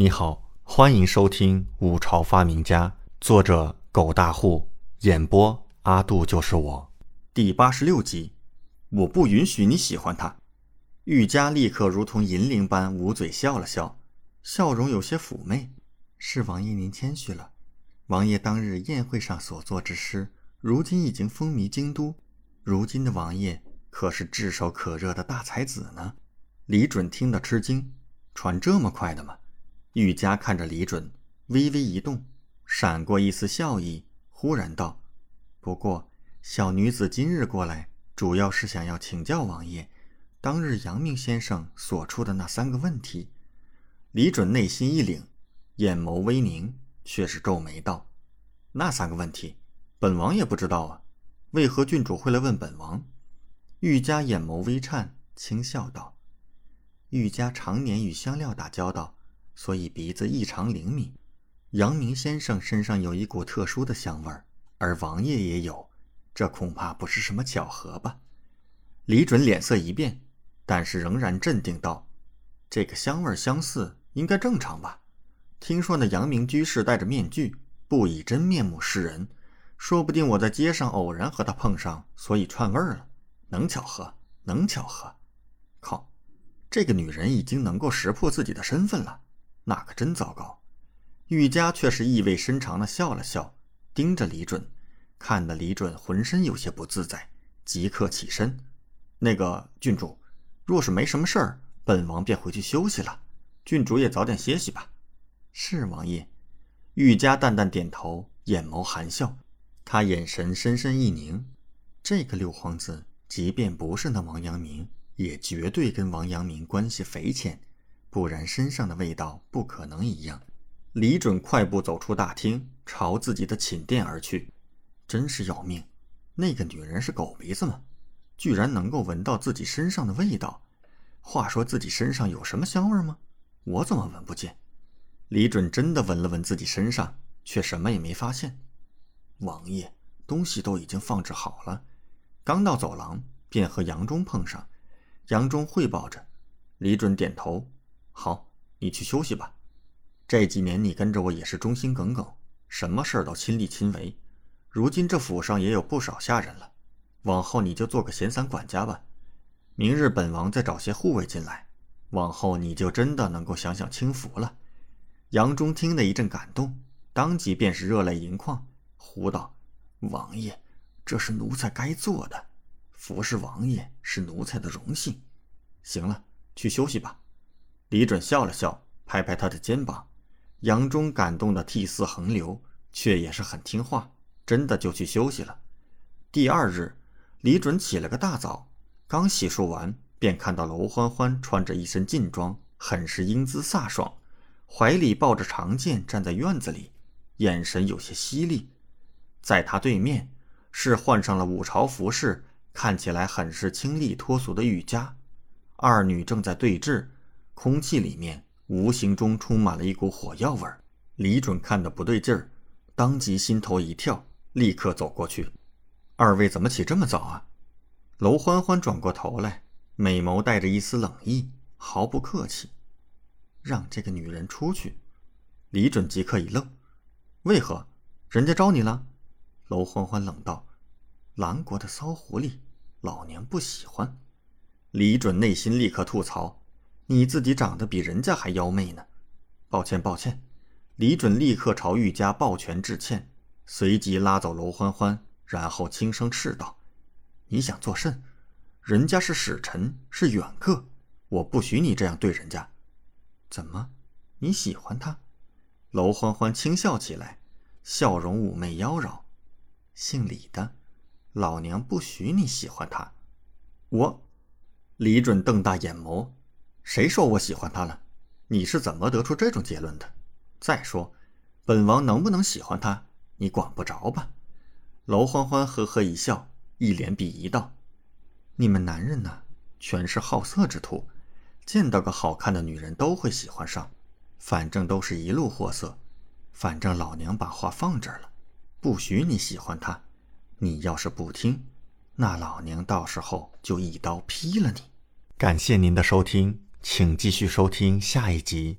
你好，欢迎收听《五朝发明家》，作者狗大户，演播阿杜就是我，第八十六集。我不允许你喜欢他。玉佳立刻如同银铃般捂嘴笑了笑，笑容有些妩媚。是王爷您谦虚了，王爷当日宴会上所作之诗，如今已经风靡京都。如今的王爷可是炙手可热的大才子呢。李准听得吃惊，传这么快的吗？玉佳看着李准，微微一动，闪过一丝笑意，忽然道：“不过，小女子今日过来，主要是想要请教王爷，当日阳明先生所出的那三个问题。”李准内心一凛，眼眸微凝，却是皱眉道：“那三个问题，本王也不知道啊，为何郡主会来问本王？”玉佳眼眸微颤，轻笑道：“玉佳常年与香料打交道。”所以鼻子异常灵敏，阳明先生身上有一股特殊的香味儿，而王爷也有，这恐怕不是什么巧合吧？李准脸色一变，但是仍然镇定道：“这个香味相似，应该正常吧？听说那阳明居士戴着面具，不以真面目示人，说不定我在街上偶然和他碰上，所以串味儿了。能巧合？能巧合？靠！这个女人已经能够识破自己的身份了。”那可真糟糕，玉佳却是意味深长的笑了笑，盯着李准，看得李准浑身有些不自在，即刻起身。那个郡主，若是没什么事儿，本王便回去休息了。郡主也早点歇息吧。是王爷。玉佳淡淡点头，眼眸含笑，他眼神深深一凝。这个六皇子，即便不是那王阳明，也绝对跟王阳明关系匪浅。不然身上的味道不可能一样。李准快步走出大厅，朝自己的寝殿而去。真是要命！那个女人是狗鼻子吗？居然能够闻到自己身上的味道。话说自己身上有什么香味吗？我怎么闻不见？李准真的闻了闻自己身上，却什么也没发现。王爷，东西都已经放置好了。刚到走廊，便和杨忠碰上。杨忠汇报着，李准点头。好，你去休息吧。这几年你跟着我也是忠心耿耿，什么事儿都亲力亲为。如今这府上也有不少下人了，往后你就做个闲散管家吧。明日本王再找些护卫进来，往后你就真的能够享享清福了。杨忠听得一阵感动，当即便是热泪盈眶，呼道：“王爷，这是奴才该做的，服侍王爷是奴才的荣幸。行了，去休息吧。”李准笑了笑，拍拍他的肩膀。杨忠感动的涕泗横流，却也是很听话，真的就去休息了。第二日，李准起了个大早，刚洗漱完，便看到娄欢欢穿着一身劲装，很是英姿飒爽，怀里抱着长剑站在院子里，眼神有些犀利。在他对面是换上了五朝服饰，看起来很是清丽脱俗的玉佳，二女正在对峙。空气里面无形中充满了一股火药味儿。李准看的不对劲儿，当即心头一跳，立刻走过去。二位怎么起这么早啊？娄欢欢转过头来，美眸带着一丝冷意，毫不客气：“让这个女人出去。”李准即刻一愣：“为何？人家招你了？”娄欢欢冷道：“狼国的骚狐狸，老娘不喜欢。”李准内心立刻吐槽。你自己长得比人家还妖媚呢，抱歉抱歉。李准立刻朝玉家抱拳致歉，随即拉走娄欢欢，然后轻声斥道：“你想作甚？人家是使臣，是远客，我不许你这样对人家。怎么，你喜欢他？”娄欢欢轻笑起来，笑容妩媚妖娆。姓李的，老娘不许你喜欢他。我，李准瞪大眼眸。谁说我喜欢他了？你是怎么得出这种结论的？再说，本王能不能喜欢他，你管不着吧？娄欢欢呵呵一笑，一脸鄙夷道：“你们男人呢，全是好色之徒，见到个好看的女人都会喜欢上，反正都是一路货色。反正老娘把话放这儿了，不许你喜欢他。你要是不听，那老娘到时候就一刀劈了你。”感谢您的收听。请继续收听下一集。